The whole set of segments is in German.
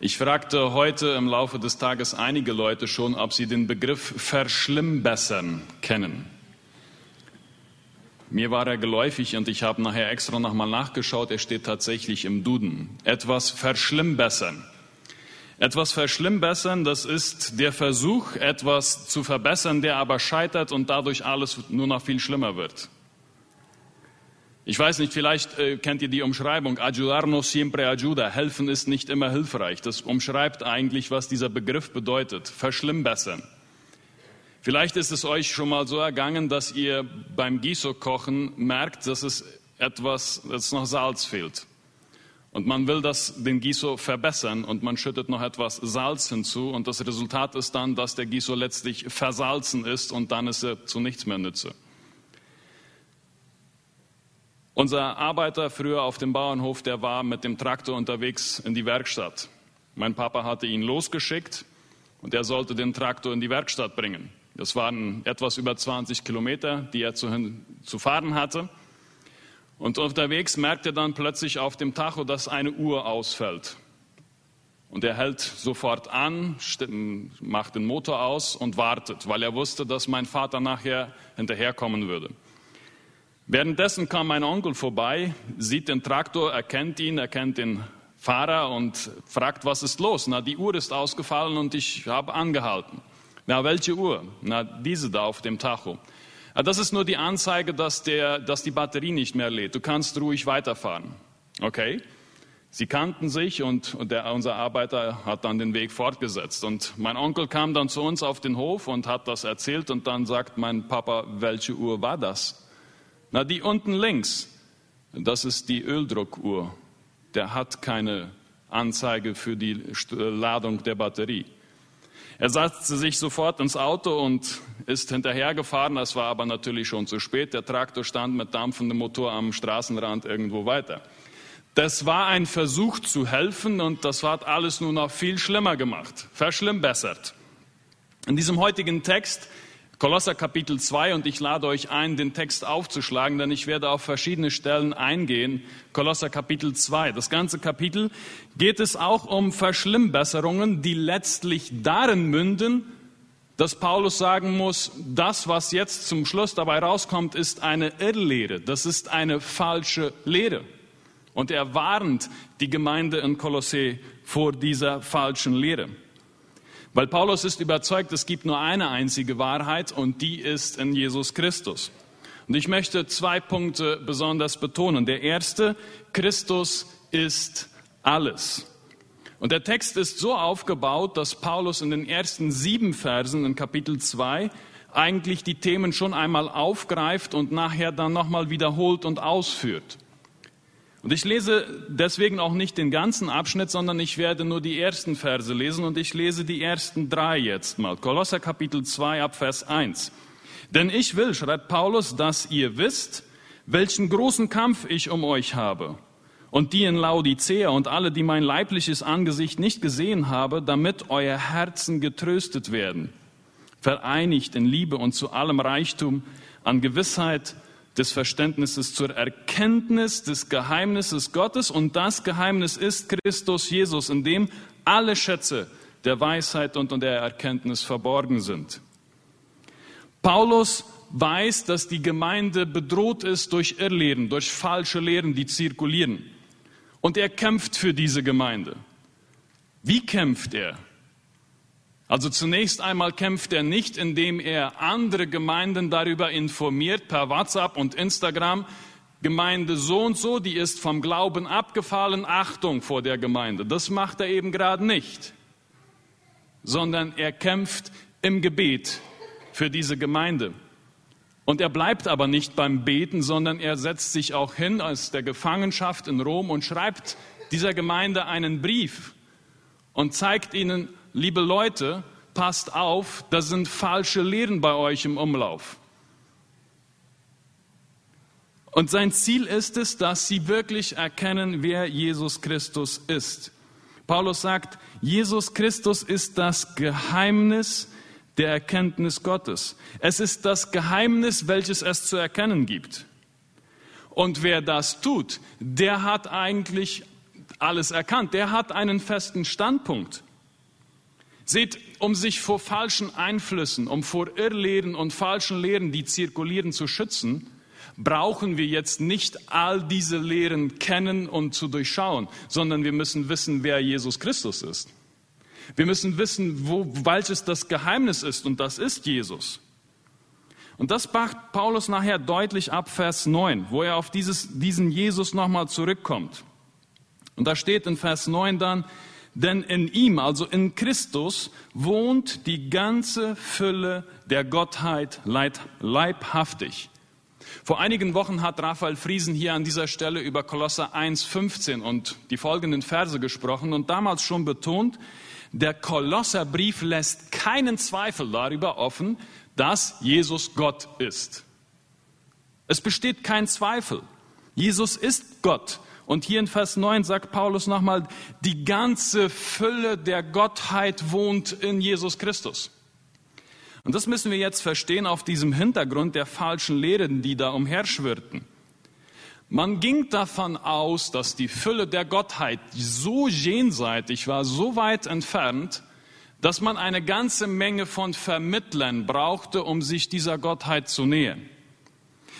Ich fragte heute im Laufe des Tages einige Leute schon, ob sie den Begriff verschlimmbessern kennen. Mir war er geläufig und ich habe nachher extra nochmal nachgeschaut. Er steht tatsächlich im Duden. Etwas verschlimmbessern. Etwas verschlimmbessern, das ist der Versuch, etwas zu verbessern, der aber scheitert und dadurch alles nur noch viel schlimmer wird. Ich weiß nicht, vielleicht äh, kennt ihr die Umschreibung, ayudar no siempre ayuda, helfen ist nicht immer hilfreich. Das umschreibt eigentlich, was dieser Begriff bedeutet, verschlimmbessern. Vielleicht ist es euch schon mal so ergangen, dass ihr beim Giso-Kochen merkt, dass es etwas, dass noch Salz fehlt. Und man will das, den Giso verbessern und man schüttet noch etwas Salz hinzu und das Resultat ist dann, dass der Giso letztlich versalzen ist und dann ist er zu nichts mehr nütze. Unser Arbeiter früher auf dem Bauernhof, der war mit dem Traktor unterwegs in die Werkstatt. Mein Papa hatte ihn losgeschickt und er sollte den Traktor in die Werkstatt bringen. Das waren etwas über 20 Kilometer, die er zu, zu fahren hatte. Und unterwegs merkt er dann plötzlich auf dem Tacho, dass eine Uhr ausfällt. Und er hält sofort an, macht den Motor aus und wartet, weil er wusste, dass mein Vater nachher hinterherkommen würde. Währenddessen kam mein Onkel vorbei, sieht den Traktor, erkennt ihn, erkennt den Fahrer und fragt, was ist los? Na, die Uhr ist ausgefallen und ich habe angehalten. Na, welche Uhr? Na, diese da auf dem Tacho. Na, das ist nur die Anzeige, dass, der, dass die Batterie nicht mehr lädt. Du kannst ruhig weiterfahren. Okay? Sie kannten sich und, und der, unser Arbeiter hat dann den Weg fortgesetzt. Und mein Onkel kam dann zu uns auf den Hof und hat das erzählt und dann sagt mein Papa, welche Uhr war das? Na, die unten links, das ist die Öldruckuhr. Der hat keine Anzeige für die Ladung der Batterie. Er setzte sich sofort ins Auto und ist hinterhergefahren. Das war aber natürlich schon zu spät. Der Traktor stand mit dampfendem Motor am Straßenrand irgendwo weiter. Das war ein Versuch zu helfen und das hat alles nur noch viel schlimmer gemacht, verschlimmbessert. In diesem heutigen Text Kolosser Kapitel 2 und ich lade euch ein, den Text aufzuschlagen, denn ich werde auf verschiedene Stellen eingehen. Kolosser Kapitel 2. Das ganze Kapitel geht es auch um Verschlimmbesserungen, die letztlich darin münden, dass Paulus sagen muss, das, was jetzt zum Schluss dabei rauskommt, ist eine Irrlehre. Das ist eine falsche Lehre. Und er warnt die Gemeinde in Kolossä vor dieser falschen Lehre. Weil Paulus ist überzeugt, es gibt nur eine einzige Wahrheit und die ist in Jesus Christus. Und ich möchte zwei Punkte besonders betonen. Der erste, Christus ist alles. Und der Text ist so aufgebaut, dass Paulus in den ersten sieben Versen in Kapitel 2 eigentlich die Themen schon einmal aufgreift und nachher dann nochmal wiederholt und ausführt. Und ich lese deswegen auch nicht den ganzen Abschnitt, sondern ich werde nur die ersten Verse lesen und ich lese die ersten drei jetzt mal. Kolosser Kapitel 2 ab Vers 1. Denn ich will, schreibt Paulus, dass ihr wisst, welchen großen Kampf ich um euch habe. Und die in Laodicea und alle, die mein leibliches Angesicht nicht gesehen habe, damit euer Herzen getröstet werden, vereinigt in Liebe und zu allem Reichtum an Gewissheit, des Verständnisses zur Erkenntnis des Geheimnisses Gottes. Und das Geheimnis ist Christus Jesus, in dem alle Schätze der Weisheit und der Erkenntnis verborgen sind. Paulus weiß, dass die Gemeinde bedroht ist durch Irrlehren, durch falsche Lehren, die zirkulieren. Und er kämpft für diese Gemeinde. Wie kämpft er? Also zunächst einmal kämpft er nicht, indem er andere Gemeinden darüber informiert per WhatsApp und Instagram. Gemeinde so und so, die ist vom Glauben abgefallen, Achtung vor der Gemeinde. Das macht er eben gerade nicht, sondern er kämpft im Gebet für diese Gemeinde. Und er bleibt aber nicht beim Beten, sondern er setzt sich auch hin aus der Gefangenschaft in Rom und schreibt dieser Gemeinde einen Brief und zeigt ihnen, liebe Leute, passt auf, da sind falsche Lehren bei euch im Umlauf. Und sein Ziel ist es, dass sie wirklich erkennen, wer Jesus Christus ist. Paulus sagt, Jesus Christus ist das Geheimnis der Erkenntnis Gottes. Es ist das Geheimnis, welches es zu erkennen gibt. Und wer das tut, der hat eigentlich alles erkannt. Der hat einen festen Standpunkt. Seht, um sich vor falschen Einflüssen, um vor Irrlehren und falschen Lehren, die zirkulieren, zu schützen, brauchen wir jetzt nicht all diese Lehren kennen und zu durchschauen, sondern wir müssen wissen, wer Jesus Christus ist. Wir müssen wissen, wo, welches das Geheimnis ist, und das ist Jesus. Und das macht Paulus nachher deutlich ab Vers 9, wo er auf dieses, diesen Jesus nochmal zurückkommt. Und da steht in Vers 9 dann, denn in ihm, also in Christus, wohnt die ganze Fülle der Gottheit leibhaftig. Vor einigen Wochen hat Raphael Friesen hier an dieser Stelle über Kolosser 1,15 und die folgenden Verse gesprochen und damals schon betont, der Kolosserbrief lässt keinen Zweifel darüber offen, dass Jesus Gott ist. Es besteht kein Zweifel. Jesus ist Gott. Und hier in Vers 9 sagt Paulus nochmal, die ganze Fülle der Gottheit wohnt in Jesus Christus. Und das müssen wir jetzt verstehen auf diesem Hintergrund der falschen Lehren, die da umherschwirrten. Man ging davon aus, dass die Fülle der Gottheit so jenseitig war, so weit entfernt, dass man eine ganze Menge von Vermittlern brauchte, um sich dieser Gottheit zu nähern.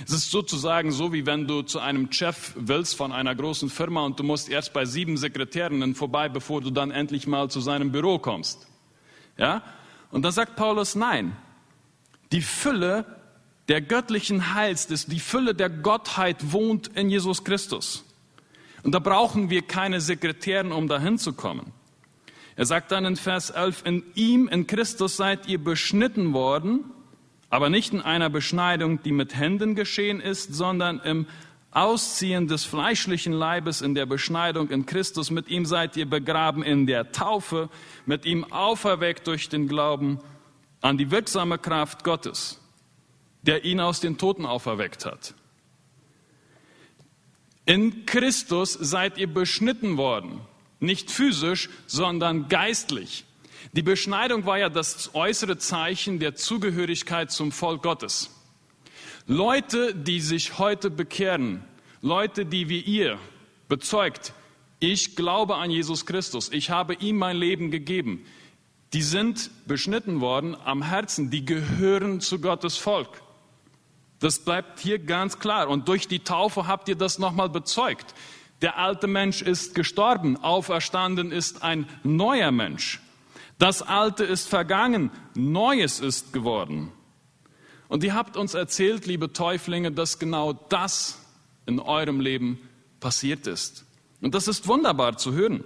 Es ist sozusagen so, wie wenn du zu einem Chef willst von einer großen Firma und du musst erst bei sieben Sekretärinnen vorbei, bevor du dann endlich mal zu seinem Büro kommst. Ja? Und da sagt Paulus, nein, die Fülle der göttlichen Heils, die Fülle der Gottheit wohnt in Jesus Christus. Und da brauchen wir keine Sekretären, um dahin zu kommen. Er sagt dann in Vers 11, in ihm, in Christus seid ihr beschnitten worden aber nicht in einer Beschneidung, die mit Händen geschehen ist, sondern im Ausziehen des fleischlichen Leibes in der Beschneidung in Christus. Mit ihm seid ihr begraben in der Taufe, mit ihm auferweckt durch den Glauben an die wirksame Kraft Gottes, der ihn aus den Toten auferweckt hat. In Christus seid ihr beschnitten worden, nicht physisch, sondern geistlich. Die Beschneidung war ja das äußere Zeichen der Zugehörigkeit zum Volk Gottes. Leute, die sich heute bekehren, Leute, die wie ihr bezeugt, ich glaube an Jesus Christus, ich habe ihm mein Leben gegeben, die sind beschnitten worden am Herzen, die gehören zu Gottes Volk. Das bleibt hier ganz klar. Und durch die Taufe habt ihr das nochmal bezeugt. Der alte Mensch ist gestorben, auferstanden ist ein neuer Mensch. Das Alte ist vergangen, Neues ist geworden. Und ihr habt uns erzählt, liebe Täuflinge, dass genau das in eurem Leben passiert ist. Und das ist wunderbar zu hören.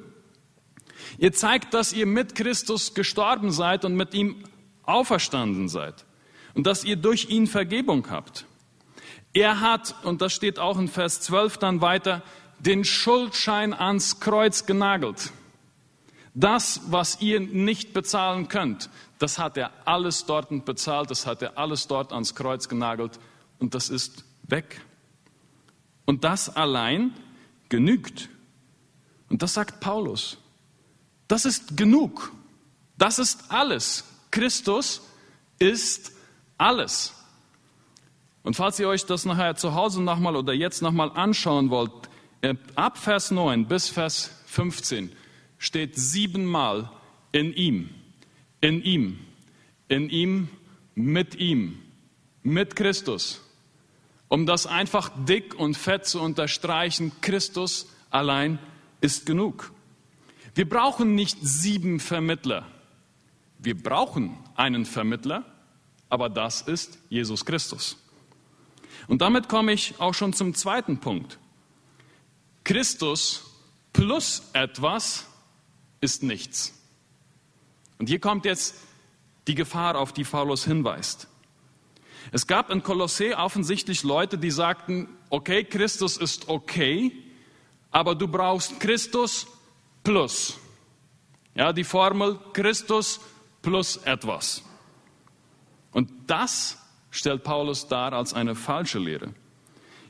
Ihr zeigt, dass ihr mit Christus gestorben seid und mit ihm auferstanden seid. Und dass ihr durch ihn Vergebung habt. Er hat, und das steht auch in Vers 12 dann weiter, den Schuldschein ans Kreuz genagelt. Das, was ihr nicht bezahlen könnt, das hat er alles dort bezahlt, das hat er alles dort ans Kreuz genagelt und das ist weg. Und das allein genügt. Und das sagt Paulus. Das ist genug. Das ist alles. Christus ist alles. Und falls ihr euch das nachher zu Hause nochmal oder jetzt nochmal anschauen wollt, ab Vers 9 bis Vers 15 steht siebenmal in ihm, in ihm, in ihm, mit ihm, mit Christus. Um das einfach dick und fett zu unterstreichen, Christus allein ist genug. Wir brauchen nicht sieben Vermittler. Wir brauchen einen Vermittler, aber das ist Jesus Christus. Und damit komme ich auch schon zum zweiten Punkt. Christus plus etwas ist nichts. Und hier kommt jetzt die Gefahr, auf die Paulus hinweist. Es gab in Kolossee offensichtlich Leute, die sagten, okay, Christus ist okay, aber du brauchst Christus plus. Ja, die Formel Christus plus etwas. Und das stellt Paulus dar als eine falsche Lehre.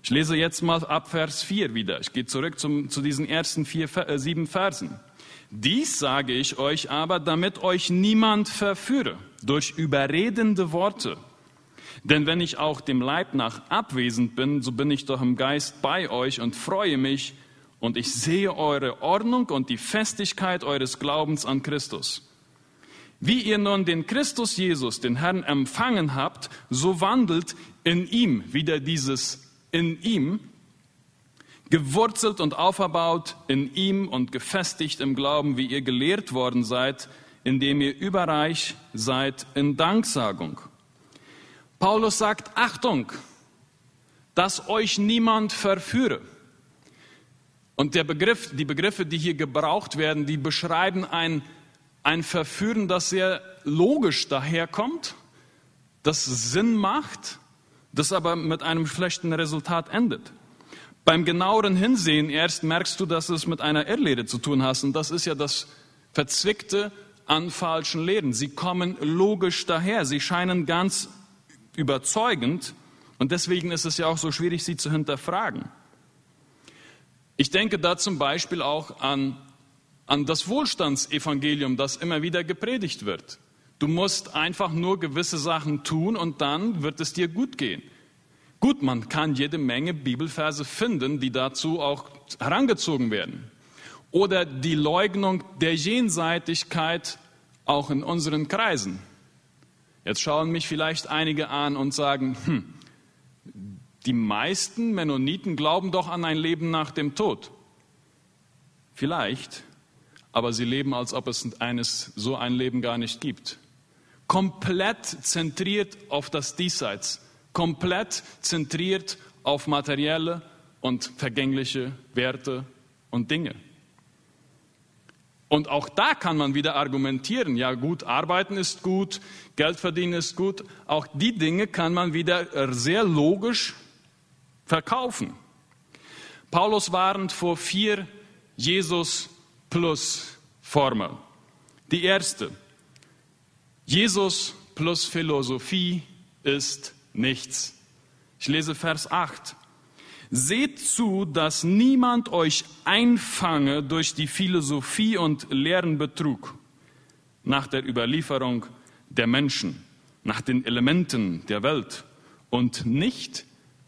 Ich lese jetzt mal ab Vers 4 wieder. Ich gehe zurück zum, zu diesen ersten vier, äh, sieben Versen. Dies sage ich euch aber, damit euch niemand verführe durch überredende Worte. Denn wenn ich auch dem Leib nach abwesend bin, so bin ich doch im Geist bei euch und freue mich, und ich sehe eure Ordnung und die Festigkeit eures Glaubens an Christus. Wie ihr nun den Christus Jesus, den Herrn, empfangen habt, so wandelt in ihm, wieder dieses in ihm, gewurzelt und auferbaut in ihm und gefestigt im Glauben, wie ihr gelehrt worden seid, indem ihr überreich seid in Danksagung. Paulus sagt, Achtung, dass euch niemand verführe. Und der Begriff, die Begriffe, die hier gebraucht werden, die beschreiben ein, ein Verführen, das sehr logisch daherkommt, das Sinn macht, das aber mit einem schlechten Resultat endet. Beim genaueren Hinsehen erst merkst du, dass es mit einer Irrlehre zu tun hast. Und das ist ja das Verzwickte an falschen Lehren. Sie kommen logisch daher. Sie scheinen ganz überzeugend. Und deswegen ist es ja auch so schwierig, sie zu hinterfragen. Ich denke da zum Beispiel auch an, an das Wohlstandsevangelium, das immer wieder gepredigt wird. Du musst einfach nur gewisse Sachen tun und dann wird es dir gut gehen. Gut, man kann jede Menge Bibelverse finden, die dazu auch herangezogen werden. Oder die Leugnung der Jenseitigkeit auch in unseren Kreisen. Jetzt schauen mich vielleicht einige an und sagen, hm, die meisten Mennoniten glauben doch an ein Leben nach dem Tod. Vielleicht, aber sie leben, als ob es eines, so ein Leben gar nicht gibt. Komplett zentriert auf das Diesseits komplett zentriert auf materielle und vergängliche Werte und Dinge. Und auch da kann man wieder argumentieren, ja gut, arbeiten ist gut, Geld verdienen ist gut, auch die Dinge kann man wieder sehr logisch verkaufen. Paulus warnt vor vier Jesus plus Formeln. Die erste, Jesus plus Philosophie ist nichts. Ich lese Vers 8. Seht zu, dass niemand euch einfange durch die Philosophie und leeren Betrug nach der Überlieferung der Menschen, nach den Elementen der Welt und nicht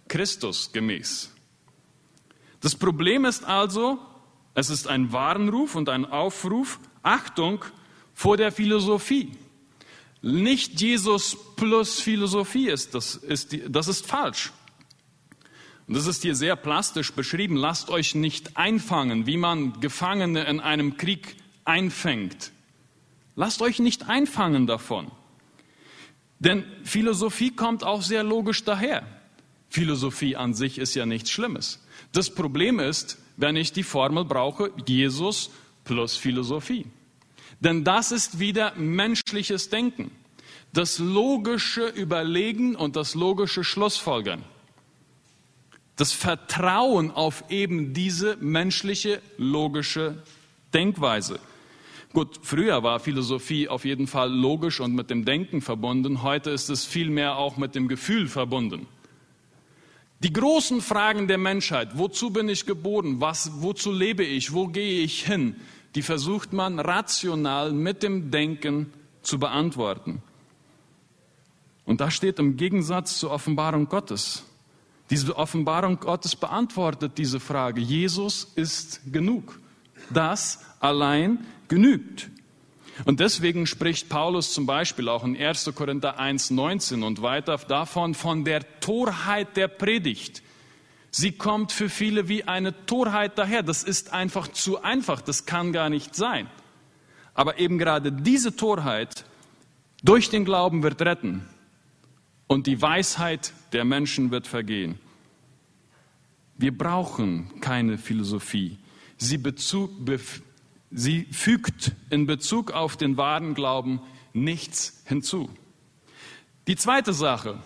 Christus gemäß. Das Problem ist also, es ist ein Warnruf und ein Aufruf, Achtung vor der Philosophie nicht Jesus plus Philosophie ist. Das ist, das ist falsch. Und das ist hier sehr plastisch beschrieben. Lasst euch nicht einfangen, wie man Gefangene in einem Krieg einfängt. Lasst euch nicht einfangen davon. Denn Philosophie kommt auch sehr logisch daher. Philosophie an sich ist ja nichts Schlimmes. Das Problem ist, wenn ich die Formel brauche, Jesus plus Philosophie. Denn das ist wieder menschliches Denken. Das logische Überlegen und das logische Schlussfolgern. Das Vertrauen auf eben diese menschliche logische Denkweise. Gut, früher war Philosophie auf jeden Fall logisch und mit dem Denken verbunden. Heute ist es vielmehr auch mit dem Gefühl verbunden. Die großen Fragen der Menschheit, wozu bin ich geboren, was, wozu lebe ich, wo gehe ich hin, die versucht man rational mit dem Denken zu beantworten. Und das steht im Gegensatz zur Offenbarung Gottes. Diese Offenbarung Gottes beantwortet diese Frage. Jesus ist genug. Das allein genügt. Und deswegen spricht Paulus zum Beispiel auch in 1. Korinther 1, 19 und weiter davon, von der Torheit der Predigt. Sie kommt für viele wie eine Torheit daher. Das ist einfach zu einfach. Das kann gar nicht sein. Aber eben gerade diese Torheit durch den Glauben wird retten und die Weisheit der Menschen wird vergehen. Wir brauchen keine Philosophie. Sie, Bezug, sie fügt in Bezug auf den wahren Glauben nichts hinzu. Die zweite Sache,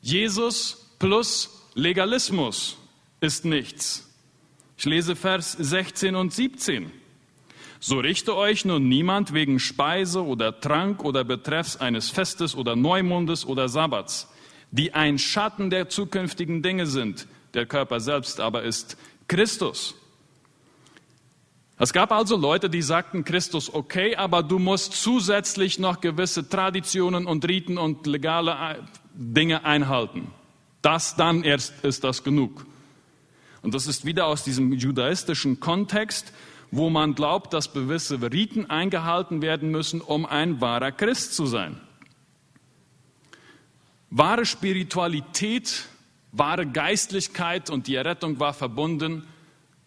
Jesus plus Legalismus ist nichts. Ich lese Vers 16 und 17. So richte euch nun niemand wegen Speise oder Trank oder betreffs eines Festes oder Neumondes oder Sabbats, die ein Schatten der zukünftigen Dinge sind. Der Körper selbst aber ist Christus. Es gab also Leute, die sagten Christus okay, aber du musst zusätzlich noch gewisse Traditionen und Riten und legale Dinge einhalten. Das dann erst ist das genug. Und das ist wieder aus diesem judaistischen Kontext, wo man glaubt, dass gewisse Riten eingehalten werden müssen, um ein wahrer Christ zu sein. Wahre Spiritualität, wahre Geistlichkeit und die Errettung war verbunden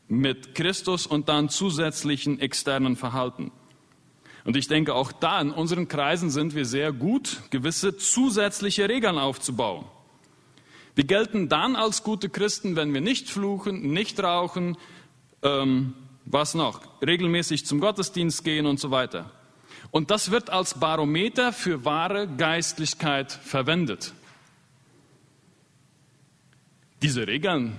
mit Christus und dann zusätzlichen externen Verhalten. Und ich denke, auch da in unseren Kreisen sind wir sehr gut, gewisse zusätzliche Regeln aufzubauen. Wir gelten dann als gute Christen, wenn wir nicht fluchen, nicht rauchen, ähm, was noch, regelmäßig zum Gottesdienst gehen und so weiter. Und das wird als Barometer für wahre Geistlichkeit verwendet. Diese Regeln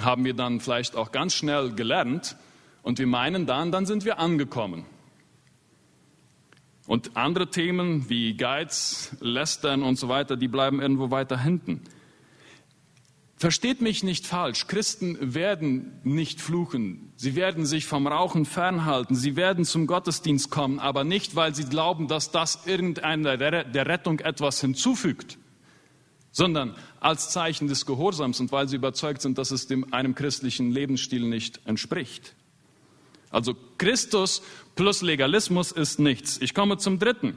haben wir dann vielleicht auch ganz schnell gelernt und wir meinen dann, dann sind wir angekommen. Und andere Themen wie Geiz, Lästern und so weiter, die bleiben irgendwo weiter hinten. Versteht mich nicht falsch, Christen werden nicht fluchen, sie werden sich vom Rauchen fernhalten, sie werden zum Gottesdienst kommen, aber nicht, weil sie glauben, dass das irgendeiner der Rettung etwas hinzufügt, sondern als Zeichen des Gehorsams und weil sie überzeugt sind, dass es dem, einem christlichen Lebensstil nicht entspricht. Also Christus plus Legalismus ist nichts. Ich komme zum dritten.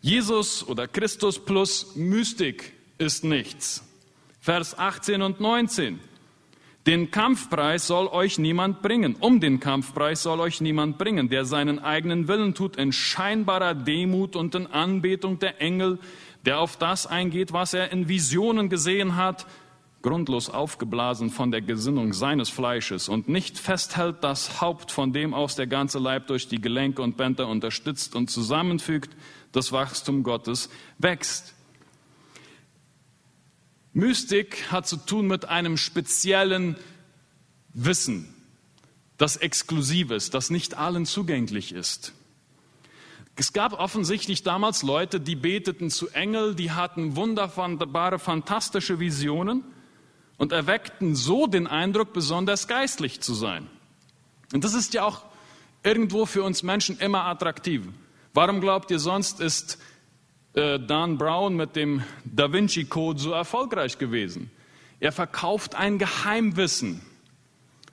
Jesus oder Christus plus Mystik ist nichts. Vers 18 und 19. Den Kampfpreis soll euch niemand bringen. Um den Kampfpreis soll euch niemand bringen, der seinen eigenen Willen tut in scheinbarer Demut und in Anbetung der Engel, der auf das eingeht, was er in Visionen gesehen hat, grundlos aufgeblasen von der Gesinnung seines Fleisches und nicht festhält das Haupt, von dem aus der ganze Leib durch die Gelenke und Bänder unterstützt und zusammenfügt, das Wachstum Gottes wächst. Mystik hat zu tun mit einem speziellen Wissen, das exklusiv ist, das nicht allen zugänglich ist. Es gab offensichtlich damals Leute, die beteten zu Engel, die hatten wunderbare, fantastische Visionen und erweckten so den Eindruck, besonders geistlich zu sein. Und das ist ja auch irgendwo für uns Menschen immer attraktiv. Warum glaubt ihr sonst, ist äh, Dan Brown mit dem Da Vinci Code so erfolgreich gewesen. Er verkauft ein Geheimwissen,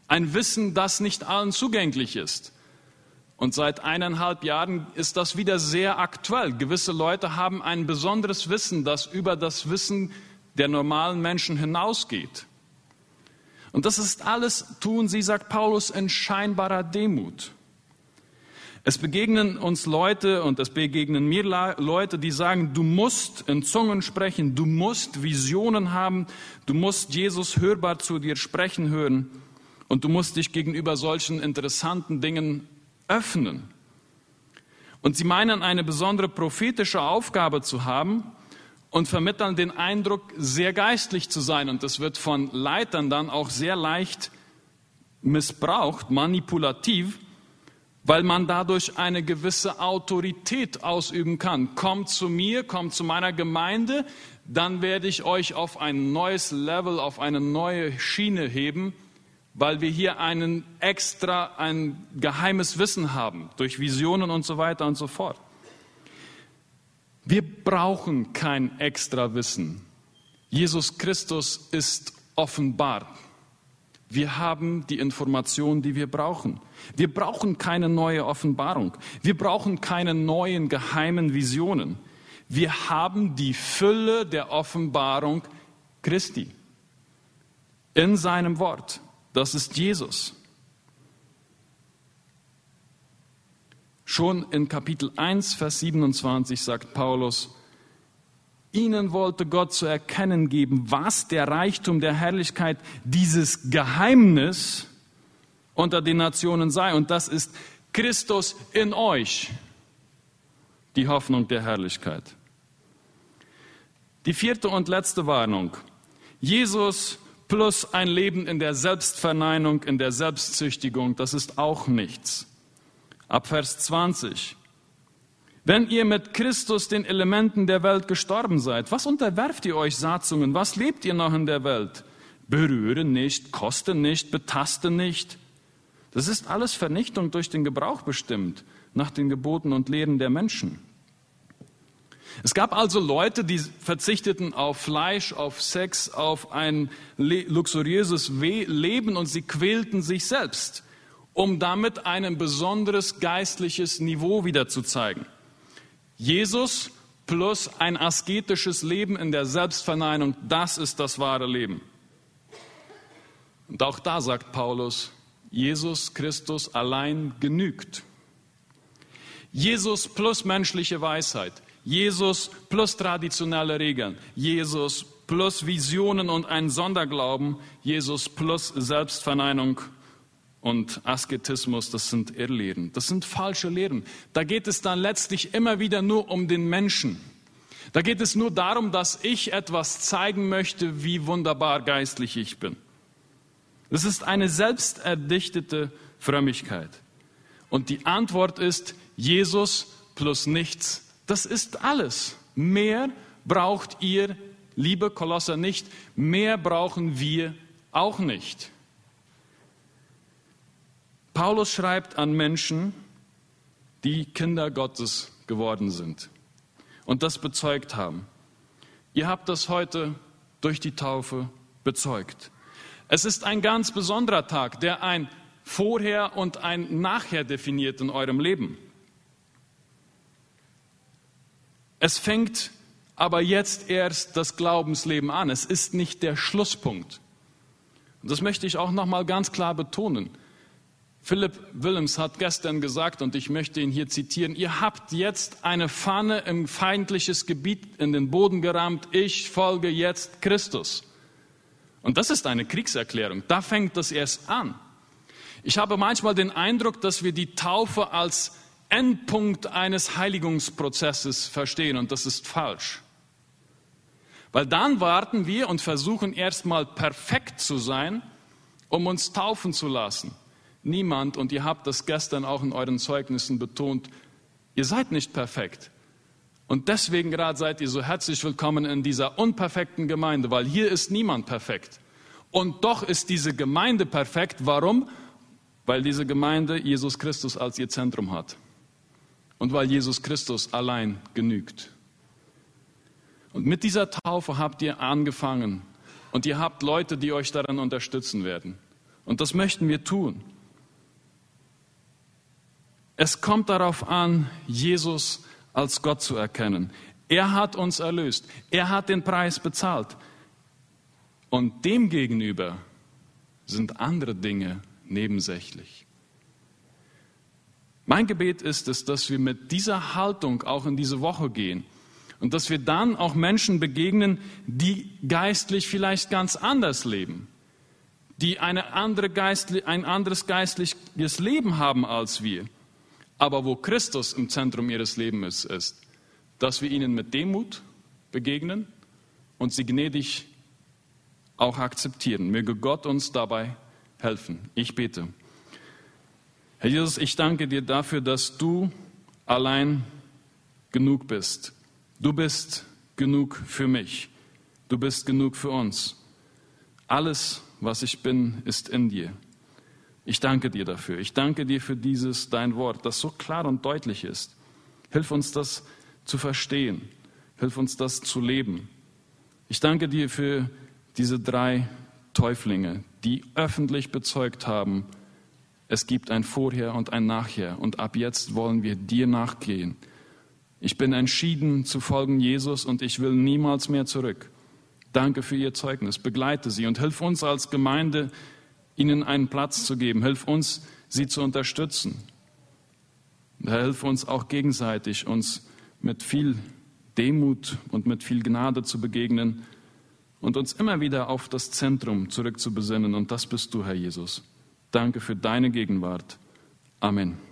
ein Wissen, das nicht allen zugänglich ist. Und seit eineinhalb Jahren ist das wieder sehr aktuell. Gewisse Leute haben ein besonderes Wissen, das über das Wissen der normalen Menschen hinausgeht. Und das ist alles, tun sie, sagt Paulus, in scheinbarer Demut. Es begegnen uns Leute und es begegnen mir Leute, die sagen, du musst in Zungen sprechen, du musst Visionen haben, du musst Jesus hörbar zu dir sprechen hören und du musst dich gegenüber solchen interessanten Dingen öffnen. Und sie meinen eine besondere prophetische Aufgabe zu haben und vermitteln den Eindruck, sehr geistlich zu sein. Und das wird von Leitern dann auch sehr leicht missbraucht, manipulativ weil man dadurch eine gewisse Autorität ausüben kann. Kommt zu mir, kommt zu meiner Gemeinde, dann werde ich euch auf ein neues Level, auf eine neue Schiene heben, weil wir hier einen extra, ein geheimes Wissen haben, durch Visionen und so weiter und so fort. Wir brauchen kein extra Wissen. Jesus Christus ist offenbart. Wir haben die Information, die wir brauchen. Wir brauchen keine neue Offenbarung. Wir brauchen keine neuen geheimen Visionen. Wir haben die Fülle der Offenbarung Christi in seinem Wort. Das ist Jesus. Schon in Kapitel 1, Vers 27 sagt Paulus, Ihnen wollte Gott zu erkennen geben, was der Reichtum der Herrlichkeit dieses Geheimnis unter den Nationen sei. Und das ist Christus in euch, die Hoffnung der Herrlichkeit. Die vierte und letzte Warnung. Jesus plus ein Leben in der Selbstverneinung, in der Selbstzüchtigung, das ist auch nichts. Ab Vers 20. Wenn ihr mit Christus den Elementen der Welt gestorben seid, was unterwerft ihr euch Satzungen? Was lebt ihr noch in der Welt? Berühre nicht, koste nicht, betaste nicht. Das ist alles Vernichtung durch den Gebrauch bestimmt, nach den Geboten und Lehren der Menschen. Es gab also Leute, die verzichteten auf Fleisch, auf Sex, auf ein luxuriöses Leben und sie quälten sich selbst, um damit ein besonderes geistliches Niveau wieder zu zeigen. Jesus plus ein asketisches Leben in der Selbstverneinung, das ist das wahre Leben. Und auch da sagt Paulus, Jesus Christus allein genügt. Jesus plus menschliche Weisheit, Jesus plus traditionelle Regeln, Jesus plus Visionen und ein Sonderglauben, Jesus plus Selbstverneinung und Asketismus, das sind Irrlehren, das sind falsche Lehren. Da geht es dann letztlich immer wieder nur um den Menschen. Da geht es nur darum, dass ich etwas zeigen möchte, wie wunderbar geistlich ich bin. Es ist eine selbsterdichtete Frömmigkeit. Und die Antwort ist Jesus plus nichts. Das ist alles. Mehr braucht ihr, liebe Kolosser, nicht. Mehr brauchen wir auch nicht. Paulus schreibt an Menschen, die Kinder Gottes geworden sind und das bezeugt haben. Ihr habt das heute durch die Taufe bezeugt. Es ist ein ganz besonderer Tag, der ein Vorher und ein Nachher definiert in eurem Leben. Es fängt aber jetzt erst das Glaubensleben an. Es ist nicht der Schlusspunkt. Und das möchte ich auch noch mal ganz klar betonen. Philipp Willems hat gestern gesagt, und ich möchte ihn hier zitieren, ihr habt jetzt eine Pfanne im feindliches Gebiet in den Boden gerammt, ich folge jetzt Christus. Und das ist eine Kriegserklärung, da fängt das erst an. Ich habe manchmal den Eindruck, dass wir die Taufe als Endpunkt eines Heiligungsprozesses verstehen, und das ist falsch. Weil dann warten wir und versuchen erstmal perfekt zu sein, um uns taufen zu lassen. Niemand, und ihr habt das gestern auch in euren Zeugnissen betont, ihr seid nicht perfekt. Und deswegen gerade seid ihr so herzlich willkommen in dieser unperfekten Gemeinde, weil hier ist niemand perfekt. Und doch ist diese Gemeinde perfekt. Warum? Weil diese Gemeinde Jesus Christus als ihr Zentrum hat. Und weil Jesus Christus allein genügt. Und mit dieser Taufe habt ihr angefangen. Und ihr habt Leute, die euch daran unterstützen werden. Und das möchten wir tun. Es kommt darauf an, Jesus als Gott zu erkennen. Er hat uns erlöst. Er hat den Preis bezahlt. Und demgegenüber sind andere Dinge nebensächlich. Mein Gebet ist es, dass wir mit dieser Haltung auch in diese Woche gehen und dass wir dann auch Menschen begegnen, die geistlich vielleicht ganz anders leben, die eine andere ein anderes geistliches Leben haben als wir aber wo Christus im Zentrum ihres Lebens ist, dass wir ihnen mit Demut begegnen und sie gnädig auch akzeptieren. Möge Gott uns dabei helfen. Ich bete. Herr Jesus, ich danke dir dafür, dass du allein genug bist. Du bist genug für mich. Du bist genug für uns. Alles, was ich bin, ist in dir. Ich danke dir dafür. Ich danke dir für dieses dein Wort, das so klar und deutlich ist. Hilf uns das zu verstehen. Hilf uns das zu leben. Ich danke dir für diese drei Täuflinge, die öffentlich bezeugt haben, es gibt ein Vorher und ein Nachher und ab jetzt wollen wir dir nachgehen. Ich bin entschieden zu folgen Jesus und ich will niemals mehr zurück. Danke für Ihr Zeugnis. Begleite Sie und hilf uns als Gemeinde, ihnen einen Platz zu geben. Hilf uns, sie zu unterstützen. Hilf uns auch gegenseitig, uns mit viel Demut und mit viel Gnade zu begegnen und uns immer wieder auf das Zentrum zurückzubesinnen. Und das bist du, Herr Jesus. Danke für deine Gegenwart. Amen.